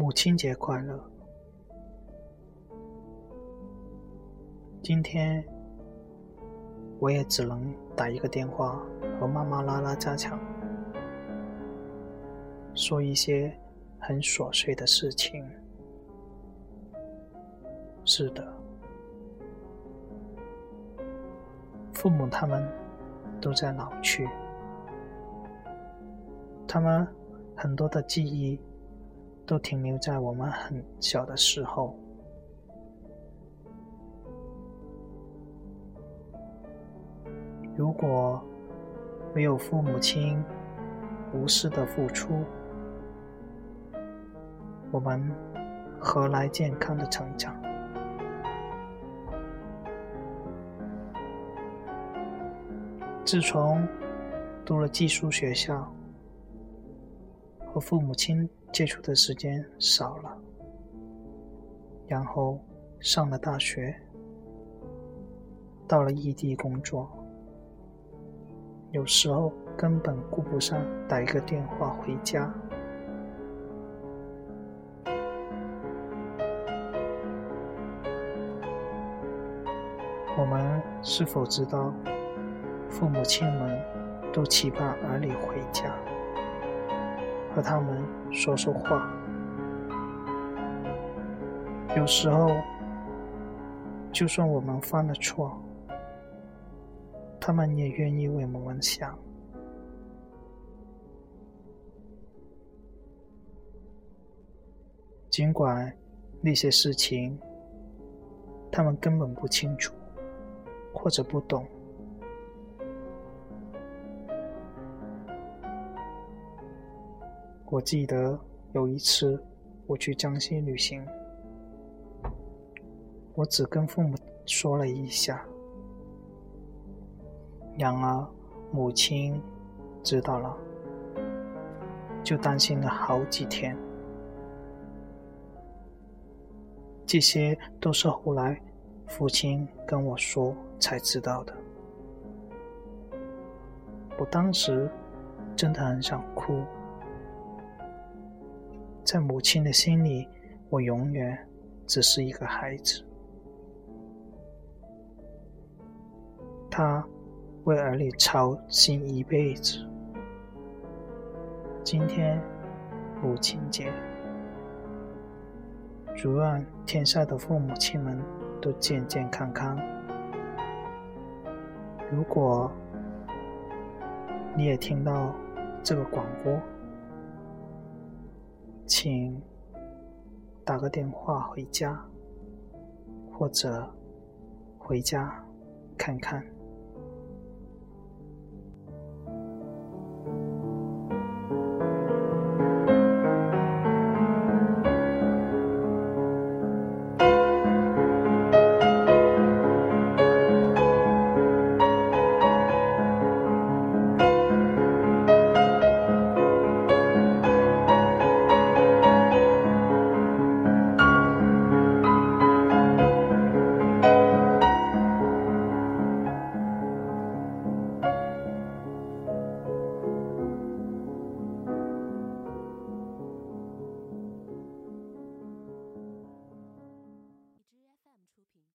母亲节快乐！今天我也只能打一个电话和妈妈拉拉家常，说一些很琐碎的事情。是的，父母他们都在老去，他们很多的记忆。都停留在我们很小的时候。如果没有父母亲无私的付出，我们何来健康的成长？自从读了寄宿学校，和父母亲。接触的时间少了，然后上了大学，到了异地工作，有时候根本顾不上打一个电话回家。我们是否知道，父母亲们都期盼儿女回家？和他们说说话，有时候，就算我们犯了错，他们也愿意为我们想。尽管那些事情，他们根本不清楚，或者不懂。我记得有一次我去江西旅行，我只跟父母说了一下，然而母亲知道了，就担心了好几天。这些都是后来父亲跟我说才知道的。我当时真的很想哭。在母亲的心里，我永远只是一个孩子。他为儿女操心一辈子。今天母亲节，祝愿天下的父母亲们都健健康康。如果你也听到这个广播，请打个电话回家，或者回家看看。